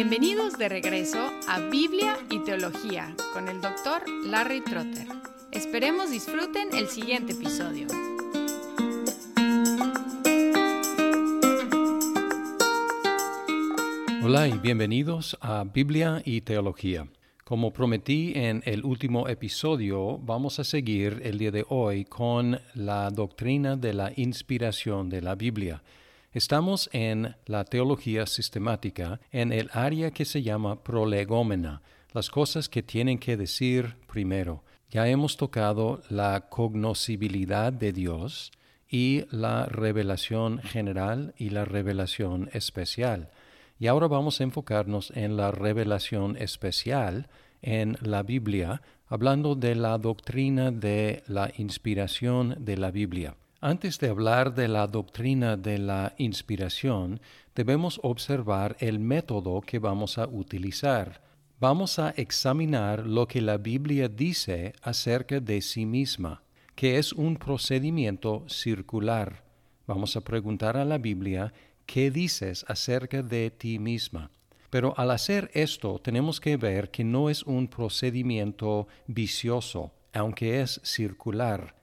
Bienvenidos de regreso a Biblia y Teología con el doctor Larry Trotter. Esperemos disfruten el siguiente episodio. Hola y bienvenidos a Biblia y Teología. Como prometí en el último episodio, vamos a seguir el día de hoy con la doctrina de la inspiración de la Biblia. Estamos en la teología sistemática en el área que se llama prolegómena, las cosas que tienen que decir primero. Ya hemos tocado la cognoscibilidad de Dios y la revelación general y la revelación especial. Y ahora vamos a enfocarnos en la revelación especial en la Biblia, hablando de la doctrina de la inspiración de la Biblia. Antes de hablar de la doctrina de la inspiración, debemos observar el método que vamos a utilizar. Vamos a examinar lo que la Biblia dice acerca de sí misma, que es un procedimiento circular. Vamos a preguntar a la Biblia, ¿qué dices acerca de ti misma? Pero al hacer esto tenemos que ver que no es un procedimiento vicioso, aunque es circular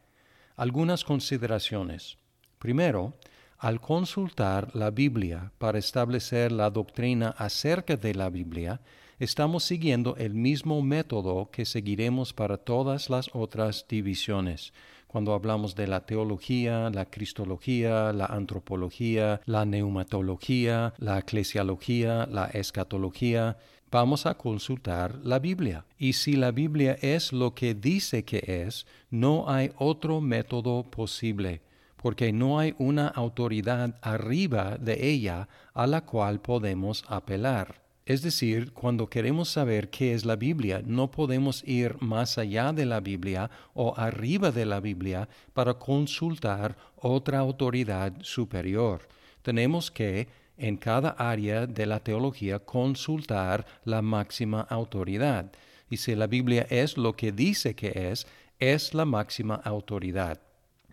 algunas consideraciones. Primero, al consultar la Biblia para establecer la doctrina acerca de la Biblia, estamos siguiendo el mismo método que seguiremos para todas las otras divisiones. Cuando hablamos de la teología, la cristología, la antropología, la neumatología, la eclesiología, la escatología, vamos a consultar la Biblia. Y si la Biblia es lo que dice que es, no hay otro método posible, porque no hay una autoridad arriba de ella a la cual podemos apelar. Es decir, cuando queremos saber qué es la Biblia, no podemos ir más allá de la Biblia o arriba de la Biblia para consultar otra autoridad superior. Tenemos que en cada área de la teología consultar la máxima autoridad. Y si la Biblia es lo que dice que es, es la máxima autoridad.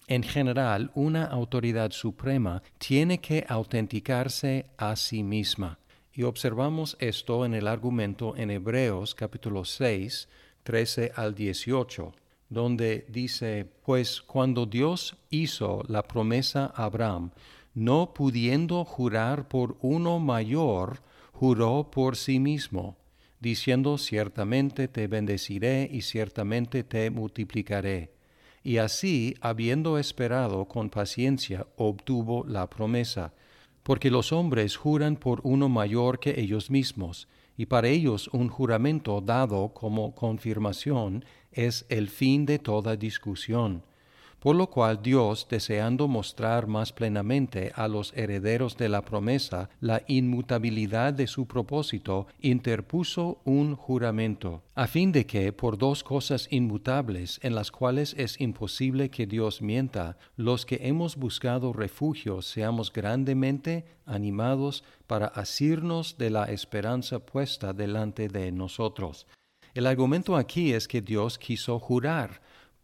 En general, una autoridad suprema tiene que autenticarse a sí misma. Y observamos esto en el argumento en Hebreos capítulo 6, 13 al 18, donde dice, pues cuando Dios hizo la promesa a Abraham, no pudiendo jurar por uno mayor, juró por sí mismo, diciendo ciertamente te bendeciré y ciertamente te multiplicaré. Y así, habiendo esperado con paciencia, obtuvo la promesa. Porque los hombres juran por uno mayor que ellos mismos, y para ellos un juramento dado como confirmación es el fin de toda discusión por lo cual Dios, deseando mostrar más plenamente a los herederos de la promesa la inmutabilidad de su propósito, interpuso un juramento, a fin de que, por dos cosas inmutables en las cuales es imposible que Dios mienta, los que hemos buscado refugio seamos grandemente animados para asirnos de la esperanza puesta delante de nosotros. El argumento aquí es que Dios quiso jurar,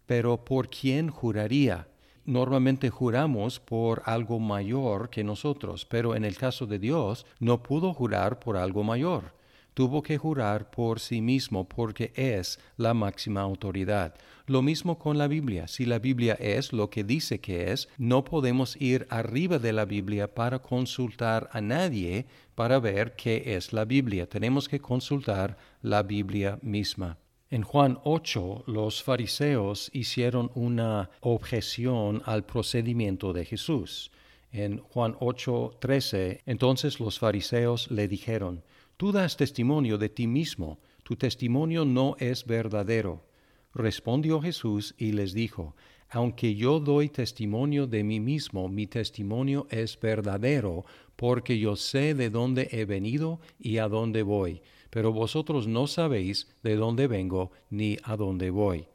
pero ¿por quién juraría? Normalmente juramos por algo mayor que nosotros, pero en el caso de Dios no pudo jurar por algo mayor. Tuvo que jurar por sí mismo porque es la máxima autoridad. Lo mismo con la Biblia. Si la Biblia es lo que dice que es, no podemos ir arriba de la Biblia para consultar a nadie para ver qué es la Biblia. Tenemos que consultar la Biblia misma. En Juan 8 los fariseos hicieron una objeción al procedimiento de Jesús. En Juan 8, 13, entonces los fariseos le dijeron, Tú das testimonio de ti mismo, tu testimonio no es verdadero. Respondió Jesús y les dijo, Aunque yo doy testimonio de mí mismo, mi testimonio es verdadero, porque yo sé de dónde he venido y a dónde voy pero vosotros no sabéis de dónde vengo ni a dónde voy.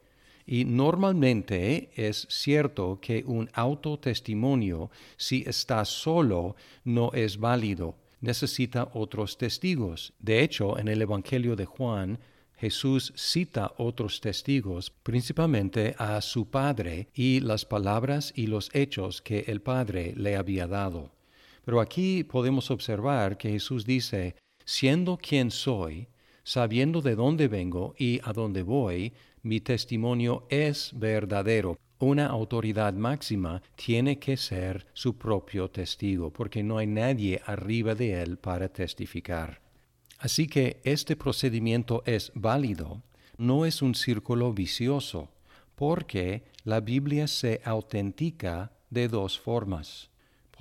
Y normalmente es cierto que un autotestimonio, si está solo, no es válido. Necesita otros testigos. De hecho, en el Evangelio de Juan, Jesús cita otros testigos, principalmente a su Padre y las palabras y los hechos que el Padre le había dado. Pero aquí podemos observar que Jesús dice, Siendo quien soy, sabiendo de dónde vengo y a dónde voy, mi testimonio es verdadero. Una autoridad máxima tiene que ser su propio testigo, porque no hay nadie arriba de él para testificar. Así que este procedimiento es válido, no es un círculo vicioso, porque la Biblia se autentica de dos formas.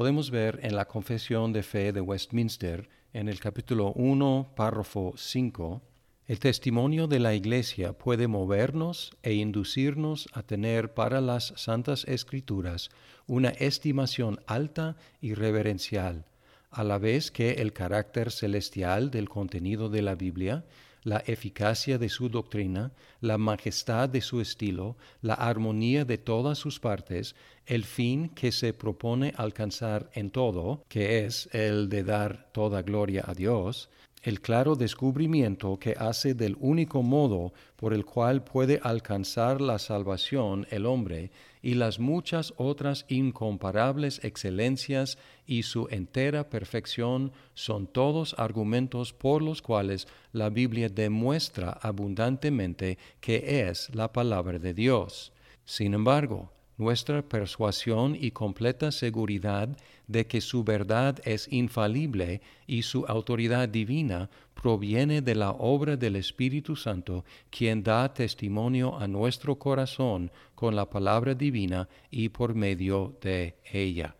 Podemos ver en la Confesión de Fe de Westminster, en el capítulo 1, párrafo 5, el testimonio de la Iglesia puede movernos e inducirnos a tener para las Santas Escrituras una estimación alta y reverencial, a la vez que el carácter celestial del contenido de la Biblia la eficacia de su doctrina, la majestad de su estilo, la armonía de todas sus partes, el fin que se propone alcanzar en todo, que es el de dar toda gloria a Dios, el claro descubrimiento que hace del único modo por el cual puede alcanzar la salvación el hombre y las muchas otras incomparables excelencias y su entera perfección son todos argumentos por los cuales la Biblia demuestra abundantemente que es la palabra de Dios. Sin embargo, nuestra persuasión y completa seguridad de que su verdad es infalible y su autoridad divina proviene de la obra del Espíritu Santo, quien da testimonio a nuestro corazón con la palabra divina y por medio de ella.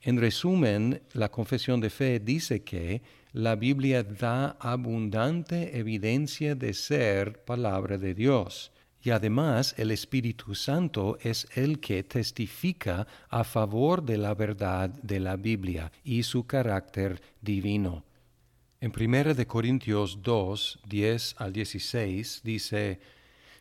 En resumen, la confesión de fe dice que la Biblia da abundante evidencia de ser palabra de Dios y además el Espíritu Santo es el que testifica a favor de la verdad de la Biblia y su carácter divino. En 1 de Corintios 2, 10 al 16 dice,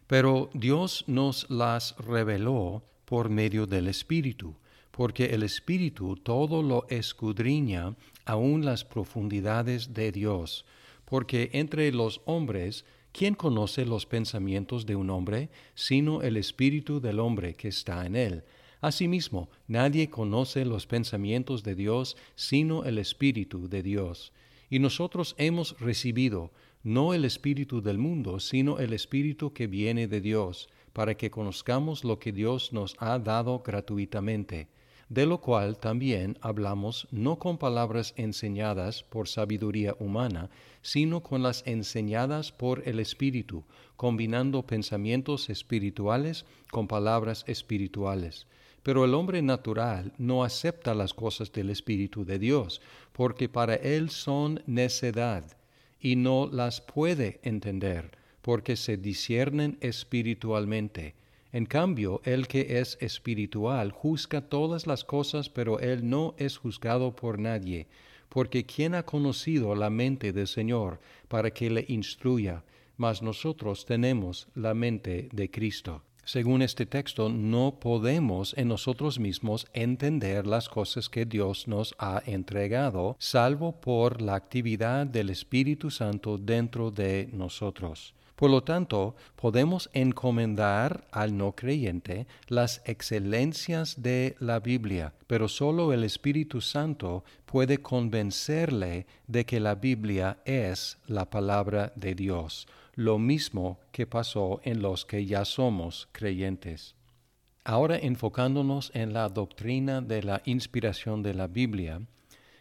Pero Dios nos las reveló por medio del Espíritu, porque el Espíritu todo lo escudriña aun las profundidades de Dios, porque entre los hombres ¿Quién conoce los pensamientos de un hombre sino el espíritu del hombre que está en él? Asimismo, nadie conoce los pensamientos de Dios sino el espíritu de Dios. Y nosotros hemos recibido no el espíritu del mundo, sino el espíritu que viene de Dios, para que conozcamos lo que Dios nos ha dado gratuitamente de lo cual también hablamos no con palabras enseñadas por sabiduría humana, sino con las enseñadas por el Espíritu, combinando pensamientos espirituales con palabras espirituales. Pero el hombre natural no acepta las cosas del Espíritu de Dios, porque para él son necedad, y no las puede entender, porque se disciernen espiritualmente en cambio, el que es espiritual juzga todas las cosas, pero él no es juzgado por nadie, porque ¿quién ha conocido la mente del Señor para que le instruya? Mas nosotros tenemos la mente de Cristo. Según este texto, no podemos en nosotros mismos entender las cosas que Dios nos ha entregado, salvo por la actividad del Espíritu Santo dentro de nosotros. Por lo tanto, podemos encomendar al no creyente las excelencias de la Biblia, pero solo el Espíritu Santo puede convencerle de que la Biblia es la palabra de Dios, lo mismo que pasó en los que ya somos creyentes. Ahora enfocándonos en la doctrina de la inspiración de la Biblia,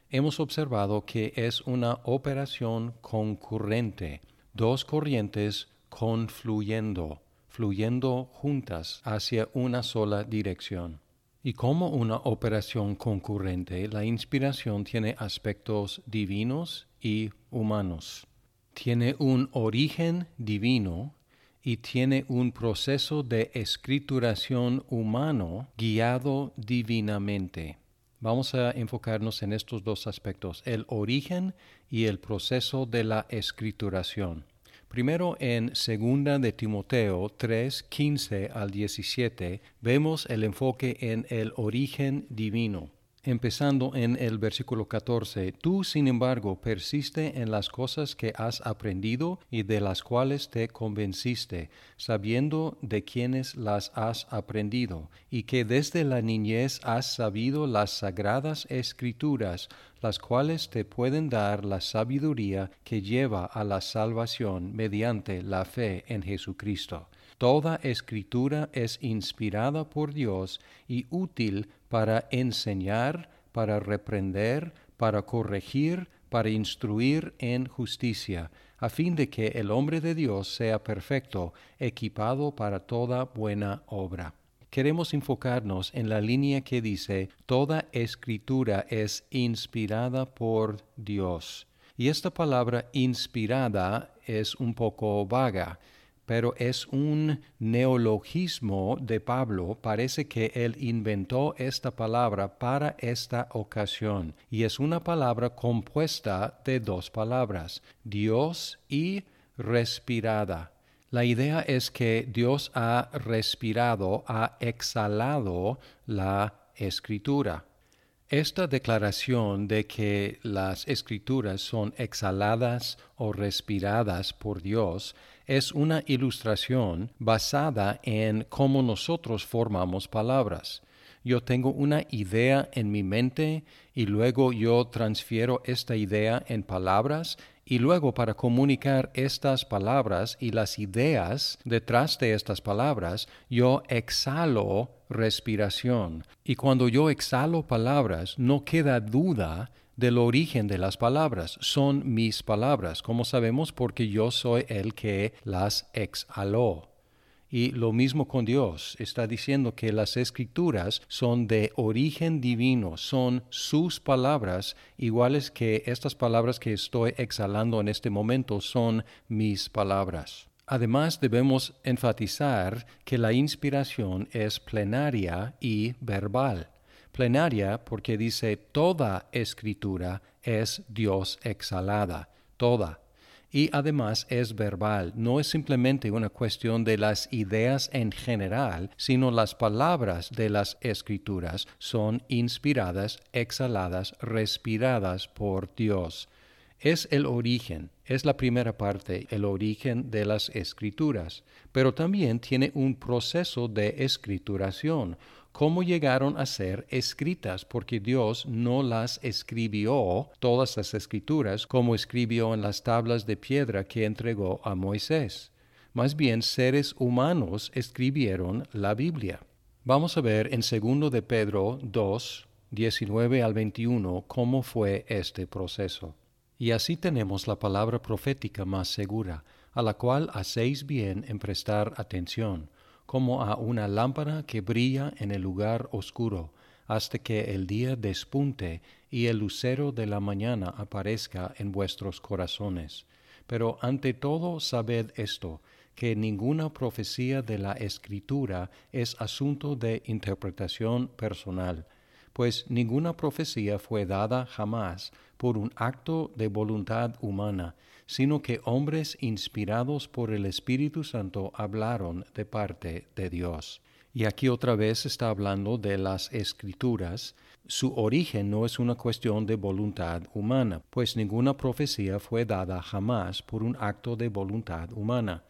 hemos observado que es una operación concurrente, dos corrientes confluyendo, fluyendo juntas hacia una sola dirección. Y como una operación concurrente, la inspiración tiene aspectos divinos y humanos. Tiene un origen divino y tiene un proceso de escrituración humano guiado divinamente. Vamos a enfocarnos en estos dos aspectos, el origen y el proceso de la escrituración. Primero en 2 de Timoteo 3, 15 al 17 vemos el enfoque en el origen divino. Empezando en el versículo 14, Tú, sin embargo, persiste en las cosas que has aprendido y de las cuales te convenciste, sabiendo de quiénes las has aprendido, y que desde la niñez has sabido las sagradas escrituras, las cuales te pueden dar la sabiduría que lleva a la salvación mediante la fe en Jesucristo. Toda escritura es inspirada por Dios y útil para enseñar, para reprender, para corregir, para instruir en justicia, a fin de que el hombre de Dios sea perfecto, equipado para toda buena obra. Queremos enfocarnos en la línea que dice, toda escritura es inspirada por Dios. Y esta palabra inspirada es un poco vaga pero es un neologismo de Pablo. Parece que él inventó esta palabra para esta ocasión y es una palabra compuesta de dos palabras, Dios y respirada. La idea es que Dios ha respirado, ha exhalado la escritura. Esta declaración de que las escrituras son exhaladas o respiradas por Dios es una ilustración basada en cómo nosotros formamos palabras. Yo tengo una idea en mi mente y luego yo transfiero esta idea en palabras y luego para comunicar estas palabras y las ideas detrás de estas palabras, yo exhalo respiración. Y cuando yo exhalo palabras, no queda duda del origen de las palabras. Son mis palabras, como sabemos, porque yo soy el que las exhaló. Y lo mismo con Dios. Está diciendo que las escrituras son de origen divino, son sus palabras, iguales que estas palabras que estoy exhalando en este momento son mis palabras. Además, debemos enfatizar que la inspiración es plenaria y verbal plenaria porque dice toda escritura es Dios exhalada, toda. Y además es verbal, no es simplemente una cuestión de las ideas en general, sino las palabras de las escrituras son inspiradas, exhaladas, respiradas por Dios. Es el origen, es la primera parte, el origen de las escrituras, pero también tiene un proceso de escrituración, cómo llegaron a ser escritas, porque Dios no las escribió todas las escrituras como escribió en las tablas de piedra que entregó a Moisés. Más bien seres humanos escribieron la Biblia. Vamos a ver en 2 de Pedro 2, 19 al 21 cómo fue este proceso. Y así tenemos la palabra profética más segura, a la cual hacéis bien en prestar atención como a una lámpara que brilla en el lugar oscuro, hasta que el día despunte y el lucero de la mañana aparezca en vuestros corazones. Pero ante todo sabed esto, que ninguna profecía de la Escritura es asunto de interpretación personal, pues ninguna profecía fue dada jamás por un acto de voluntad humana, sino que hombres inspirados por el Espíritu Santo hablaron de parte de Dios. Y aquí otra vez está hablando de las escrituras. Su origen no es una cuestión de voluntad humana, pues ninguna profecía fue dada jamás por un acto de voluntad humana.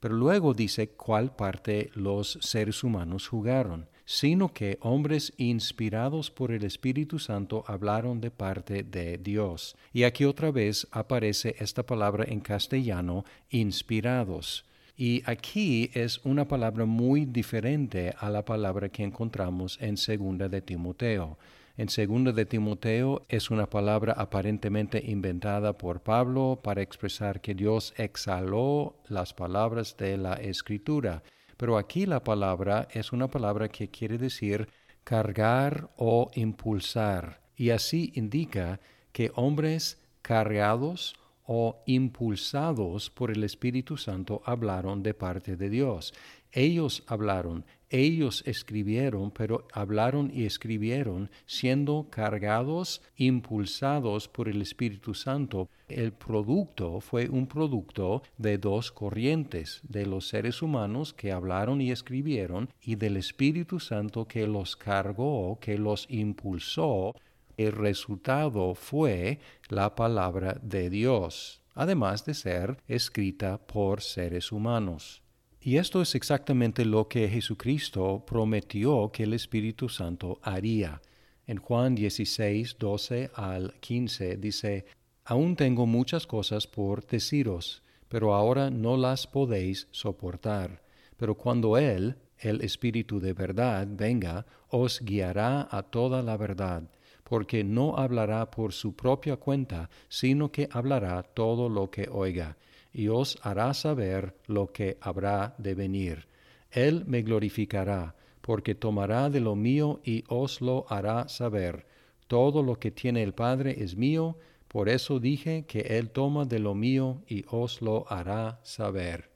Pero luego dice cuál parte los seres humanos jugaron sino que hombres inspirados por el Espíritu Santo hablaron de parte de Dios. Y aquí otra vez aparece esta palabra en castellano, inspirados. Y aquí es una palabra muy diferente a la palabra que encontramos en segunda de Timoteo. En segunda de Timoteo es una palabra aparentemente inventada por Pablo para expresar que Dios exhaló las palabras de la Escritura. Pero aquí la palabra es una palabra que quiere decir cargar o impulsar, y así indica que hombres cargados o impulsados por el Espíritu Santo hablaron de parte de Dios. Ellos hablaron, ellos escribieron, pero hablaron y escribieron siendo cargados, impulsados por el Espíritu Santo. El producto fue un producto de dos corrientes, de los seres humanos que hablaron y escribieron y del Espíritu Santo que los cargó, que los impulsó. El resultado fue la palabra de Dios, además de ser escrita por seres humanos. Y esto es exactamente lo que Jesucristo prometió que el Espíritu Santo haría. En Juan 16, 12 al 15 dice, Aún tengo muchas cosas por deciros, pero ahora no las podéis soportar. Pero cuando Él, el Espíritu de verdad, venga, os guiará a toda la verdad, porque no hablará por su propia cuenta, sino que hablará todo lo que oiga y os hará saber lo que habrá de venir. Él me glorificará, porque tomará de lo mío y os lo hará saber. Todo lo que tiene el Padre es mío, por eso dije que Él toma de lo mío y os lo hará saber.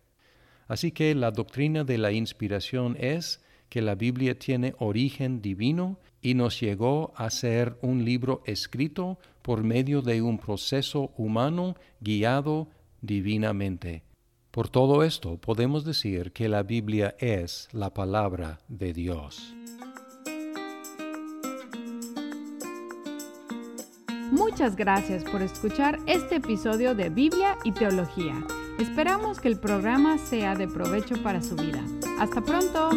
Así que la doctrina de la inspiración es que la Biblia tiene origen divino y nos llegó a ser un libro escrito por medio de un proceso humano guiado divinamente. Por todo esto podemos decir que la Biblia es la palabra de Dios. Muchas gracias por escuchar este episodio de Biblia y Teología. Esperamos que el programa sea de provecho para su vida. Hasta pronto.